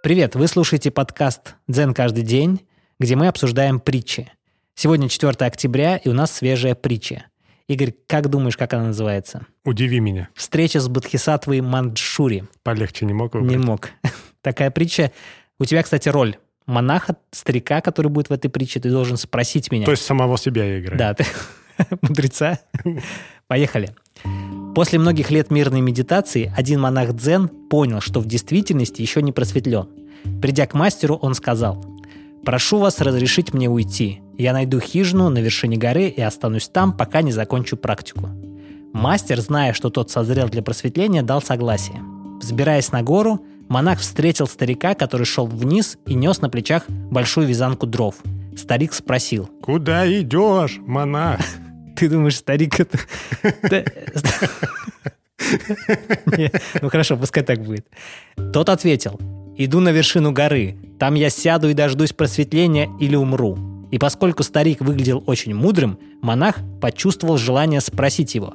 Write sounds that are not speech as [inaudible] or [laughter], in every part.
Привет, вы слушаете подкаст «Дзен каждый день», где мы обсуждаем притчи. Сегодня 4 октября, и у нас свежая притча. Игорь, как думаешь, как она называется? Удиви меня. Встреча с Бодхисаттвой Манджшури. Полегче не мог выбрать? Не мог. [laughs] Такая притча. У тебя, кстати, роль монаха, старика, который будет в этой притче. Ты должен спросить меня. То есть самого себя я играю? Да, ты [laughs] мудреца. Поехали. После многих лет мирной медитации один монах Дзен понял, что в действительности еще не просветлен. Придя к мастеру, он сказал, «Прошу вас разрешить мне уйти. Я найду хижину на вершине горы и останусь там, пока не закончу практику». Мастер, зная, что тот созрел для просветления, дал согласие. Взбираясь на гору, монах встретил старика, который шел вниз и нес на плечах большую вязанку дров. Старик спросил. «Куда идешь, монах?» Ты думаешь, старик это... [laughs] Ну хорошо, пускай так будет. Тот ответил, иду на вершину горы, там я сяду и дождусь просветления или умру. И поскольку старик выглядел очень мудрым, монах почувствовал желание спросить его,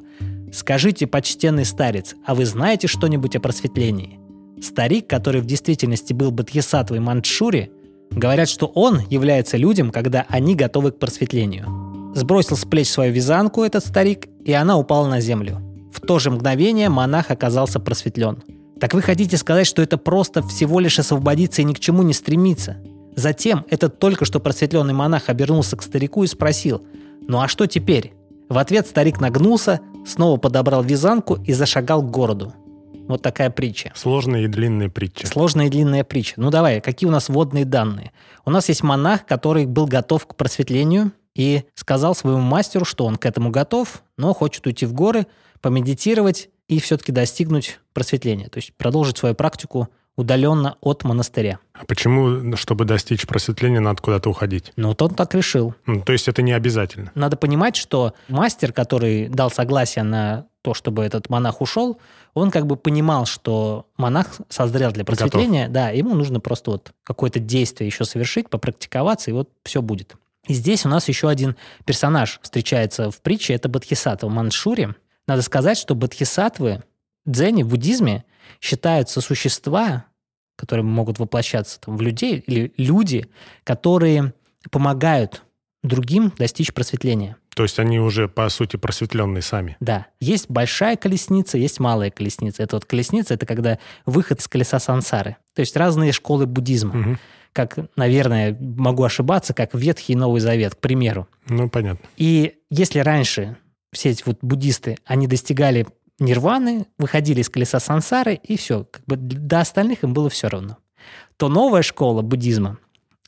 «Скажите, почтенный старец, а вы знаете что-нибудь о просветлении?» Старик, который в действительности был Бодхисаттвой Манчжури, говорят, что он является людям, когда они готовы к просветлению. Сбросил с плеч свою вязанку этот старик, и она упала на землю. В то же мгновение монах оказался просветлен. Так вы хотите сказать, что это просто всего лишь освободиться и ни к чему не стремиться? Затем этот только что просветленный монах обернулся к старику и спросил, «Ну а что теперь?» В ответ старик нагнулся, снова подобрал вязанку и зашагал к городу. Вот такая притча. Сложная и длинная притча. Сложная и длинная притча. Ну давай, какие у нас водные данные? У нас есть монах, который был готов к просветлению и сказал своему мастеру, что он к этому готов, но хочет уйти в горы, помедитировать и все-таки достигнуть просветления, то есть продолжить свою практику удаленно от монастыря. А почему, чтобы достичь просветления, надо куда-то уходить? Ну, вот он так решил. Ну, то есть это не обязательно? Надо понимать, что мастер, который дал согласие на то, чтобы этот монах ушел, он как бы понимал, что монах созрел для просветления, Готов. да, ему нужно просто вот какое-то действие еще совершить, попрактиковаться, и вот все будет. И здесь у нас еще один персонаж встречается в притче, это Бодхисаттва Маншури. Надо сказать, что бодхисаттвы в дзене, в буддизме считаются существа, которые могут воплощаться там, в людей, или люди, которые помогают другим достичь просветления. То есть они уже, по сути, просветленные сами. Да. Есть большая колесница, есть малая колесница. Это вот колесница, это когда выход из колеса сансары. То есть разные школы буддизма. Угу. Как, наверное, могу ошибаться, как Ветхий и Новый Завет, к примеру. Ну, понятно. И если раньше все эти вот буддисты, они достигали нирваны, выходили из колеса сансары, и все. Как бы до остальных им было все равно. То новая школа буддизма,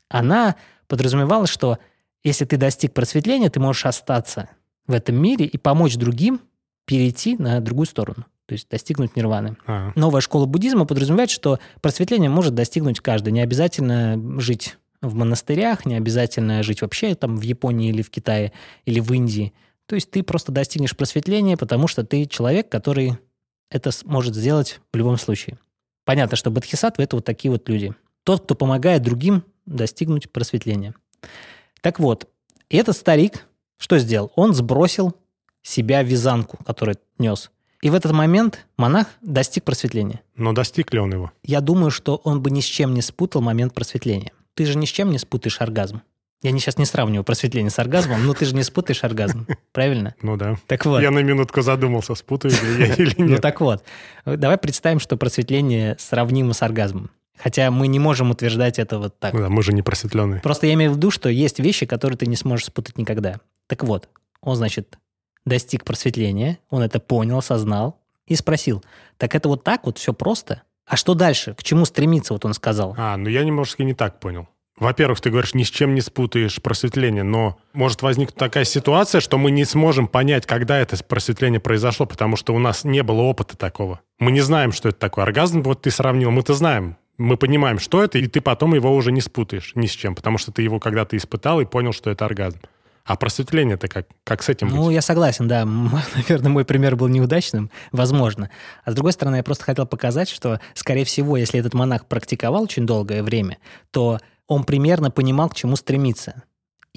она подразумевала, что если ты достиг просветления, ты можешь остаться в этом мире и помочь другим перейти на другую сторону, то есть достигнуть нирваны. А. Новая школа буддизма подразумевает, что просветление может достигнуть каждый. Не обязательно жить в монастырях, не обязательно жить вообще там в Японии или в Китае или в Индии – то есть ты просто достигнешь просветления, потому что ты человек, который это может сделать в любом случае. Понятно, что бодхисаттвы — это вот такие вот люди. Тот, кто помогает другим достигнуть просветления. Так вот, этот старик что сделал? Он сбросил себя вязанку, которую нес. И в этот момент монах достиг просветления. Но достиг ли он его? Я думаю, что он бы ни с чем не спутал момент просветления. Ты же ни с чем не спутаешь оргазм. Я не, сейчас не сравниваю просветление с оргазмом, но ты же не спутаешь оргазм, [laughs] правильно? Ну да. Так вот. Я на минутку задумался, спутаю ли я [laughs] или нет. Ну так вот. Давай представим, что просветление сравнимо с оргазмом. Хотя мы не можем утверждать это вот так. Ну да, мы же не просветленные. Просто я имею в виду, что есть вещи, которые ты не сможешь спутать никогда. Так вот, он, значит, достиг просветления, он это понял, осознал и спросил, так это вот так вот все просто? А что дальше? К чему стремиться, вот он сказал. А, ну я немножко не так понял. Во-первых, ты говоришь, ни с чем не спутаешь просветление, но может возникнуть такая ситуация, что мы не сможем понять, когда это просветление произошло, потому что у нас не было опыта такого. Мы не знаем, что это такое. Оргазм, вот ты сравнил, мы-то знаем. Мы понимаем, что это, и ты потом его уже не спутаешь ни с чем, потому что ты его когда-то испытал и понял, что это оргазм. А просветление-то как? Как с этим Ну, быть? я согласен, да. [laughs] Наверное, мой пример был неудачным, возможно. А с другой стороны, я просто хотел показать, что, скорее всего, если этот монах практиковал очень долгое время, то он примерно понимал, к чему стремиться.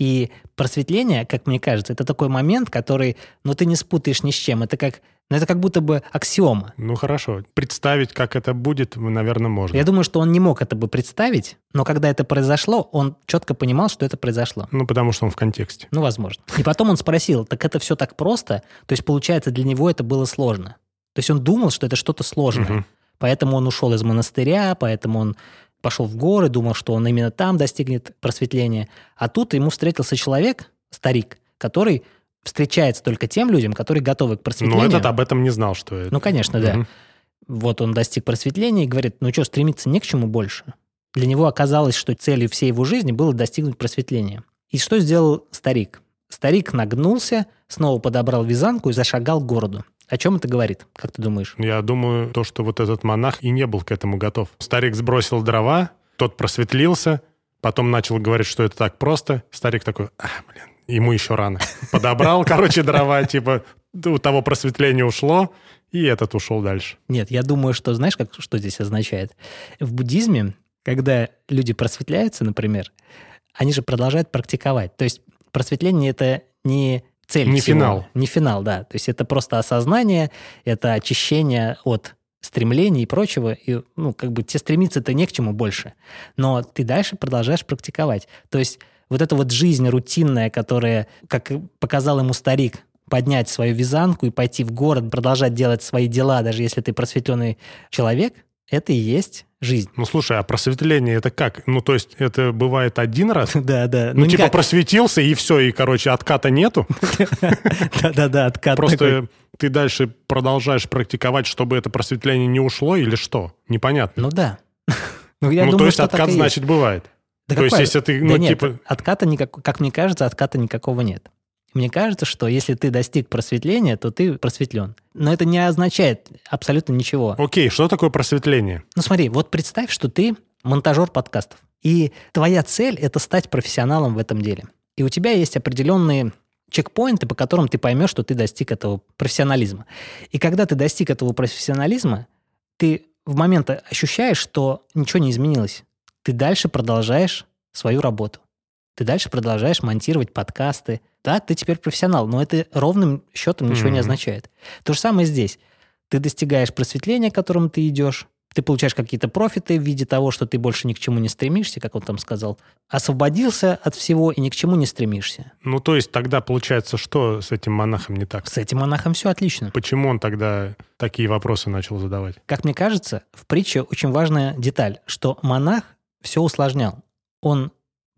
И просветление, как мне кажется, это такой момент, который, ну, ты не спутаешь ни с чем. Это как, ну, это как будто бы аксиома. Ну, хорошо. Представить, как это будет, наверное, можно. Я думаю, что он не мог это бы представить, но когда это произошло, он четко понимал, что это произошло. Ну, потому что он в контексте. Ну, возможно. И потом он спросил, так это все так просто? То есть, получается, для него это было сложно. То есть он думал, что это что-то сложное. Мгм. Поэтому он ушел из монастыря, поэтому он пошел в горы, думал, что он именно там достигнет просветления. А тут ему встретился человек, старик, который встречается только тем людям, которые готовы к Но просветлению. этот об этом не знал, что это. Ну, конечно, да. Мгм. Вот он достиг просветления и говорит, ну что, стремиться не к чему больше. Для него оказалось, что целью всей его жизни было достигнуть просветления. И что сделал старик? Старик нагнулся, снова подобрал вязанку и зашагал к городу. О чем это говорит, как ты думаешь? Я думаю, то, что вот этот монах и не был к этому готов. Старик сбросил дрова, тот просветлился, потом начал говорить, что это так просто. Старик такой, а, блин, ему еще рано. Подобрал, короче, дрова, типа, у того просветление ушло, и этот ушел дальше. Нет, я думаю, что знаешь, как, что здесь означает? В буддизме, когда люди просветляются, например, они же продолжают практиковать. То есть просветление – это не цель Не всего. финал. Не финал, да. То есть это просто осознание, это очищение от стремлений и прочего. И, ну, как бы тебе стремиться-то не к чему больше. Но ты дальше продолжаешь практиковать. То есть вот эта вот жизнь рутинная, которая, как показал ему старик, поднять свою вязанку и пойти в город, продолжать делать свои дела, даже если ты просветленный человек, это и есть жизнь. Ну, слушай, а просветление это как? Ну, то есть это бывает один раз? [laughs] Да, да. Ну, типа никак. просветился, и все, и, короче, отката нету? [laughs] Да-да-да, откат. Просто ты дальше продолжаешь практиковать, чтобы это просветление не ушло, или что? Непонятно. Ну да. [laughs] Ну, ну, то есть откат, значит, бывает. Да то есть если ты, Да ну, нет, типа... отката никак, как мне кажется, отката никакого нет. Мне кажется, что если ты достиг просветления, то ты просветлен. Но это не означает абсолютно ничего. Окей, что такое просветление? Ну смотри, вот представь, что ты монтажер подкастов. И твоя цель – это стать профессионалом в этом деле. И у тебя есть определенные чекпоинты, по которым ты поймешь, что ты достиг этого профессионализма. И когда ты достиг этого профессионализма, ты в момент ощущаешь, что ничего не изменилось. Ты дальше продолжаешь свою работу. Ты дальше продолжаешь монтировать подкасты. Да, ты теперь профессионал, но это ровным счетом ничего не Мгм. означает. То же самое здесь. Ты достигаешь просветления, к которому ты идешь, ты получаешь какие-то профиты в виде того, что ты больше ни к чему не стремишься, как он там сказал. Освободился от всего и ни к чему не стремишься. Ну, то есть тогда получается, что с этим монахом не так? С этим монахом все отлично. Почему он тогда такие вопросы начал задавать? Как мне кажется, в притче очень важная деталь, что монах все усложнял. Он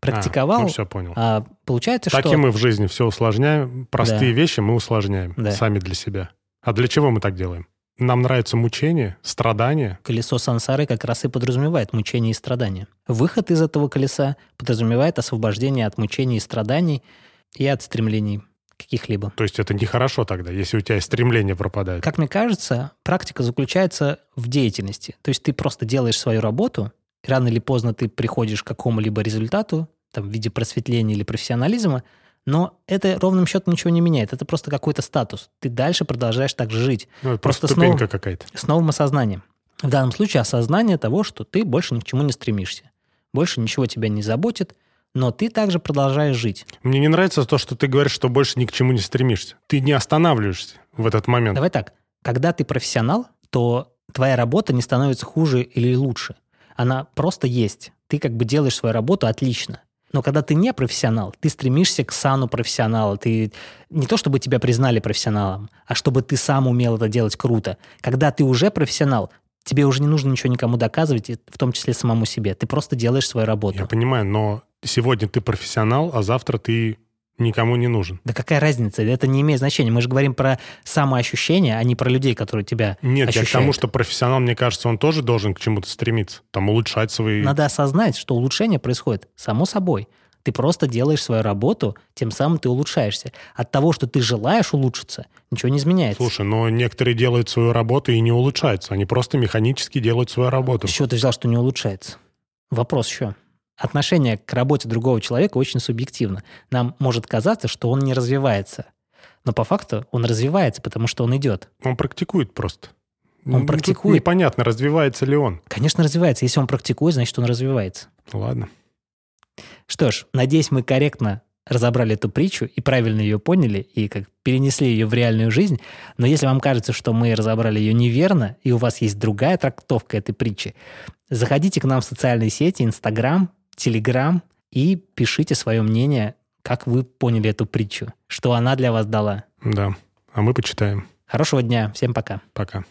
практиковал, А, ну, все понял. а получается, так что... и мы в жизни все усложняем. Простые Да. вещи мы усложняем Да. сами для себя. А для чего мы так делаем? Нам нравится мучение, страдания. Колесо сансары как раз и подразумевает мучение и страдания. Выход из этого колеса подразумевает освобождение от мучений и страданий и от стремлений каких-либо. То есть это нехорошо тогда, если у тебя стремление пропадает. Как мне кажется, практика заключается в деятельности. То есть ты просто делаешь свою работу, рано или поздно ты приходишь к какому-либо результату, там, в виде просветления или профессионализма, но это ровным счетом ничего не меняет. Это просто какой-то статус. Ты дальше продолжаешь так же жить. Ну, это просто, просто ступенька снова- какая-то. с новым осознанием. В данном случае осознание того, что ты больше ни к чему не стремишься. Больше ничего тебя не заботит, но ты также продолжаешь жить. Мне не нравится то, что ты говоришь, что больше ни к чему не стремишься. Ты не останавливаешься в этот момент. Давай так. Когда ты профессионал, то твоя работа не становится хуже или лучше. Она просто есть. Ты как бы делаешь свою работу отлично. Но когда ты не профессионал, ты стремишься к сану профессионала. Ты не то, чтобы тебя признали профессионалом, а чтобы ты сам умел это делать круто. Когда ты уже профессионал, тебе уже не нужно ничего никому доказывать, в том числе самому себе. Ты просто делаешь свою работу. Я понимаю, но сегодня ты профессионал, а завтра ты никому не нужен. Да какая разница? Это не имеет значения. Мы же говорим про самоощущение, а не про людей, которые тебя Нет, я к ощущают. тому, что профессионал, мне кажется, он тоже должен к чему-то стремиться. Там улучшать свои... Надо осознать, что улучшение происходит само собой. Ты просто делаешь свою работу, тем самым ты улучшаешься. От того, что ты желаешь улучшиться, ничего не изменяется. Слушай, но некоторые делают свою работу и не улучшаются. Они просто механически делают свою работу. С чего ты взял, что не улучшается? Вопрос еще. Отношение к работе другого человека очень субъективно. Нам может казаться, что он не развивается. Но по факту он развивается, потому что он идет. Он практикует просто. Он Ну, практикует. Непонятно, развивается ли он. Конечно, развивается. Если он практикует, значит, он развивается. Ладно. Что ж, надеюсь, мы корректно разобрали эту притчу и правильно ее поняли, и как перенесли ее в реальную жизнь. Но если вам кажется, что мы разобрали ее неверно, и у вас есть другая трактовка этой притчи, заходите к нам в социальные сети, Инстаграм, Телеграм, и пишите свое мнение, как вы поняли эту притчу, что она для вас дала. Да, а мы почитаем. Хорошего дня, всем пока. Пока.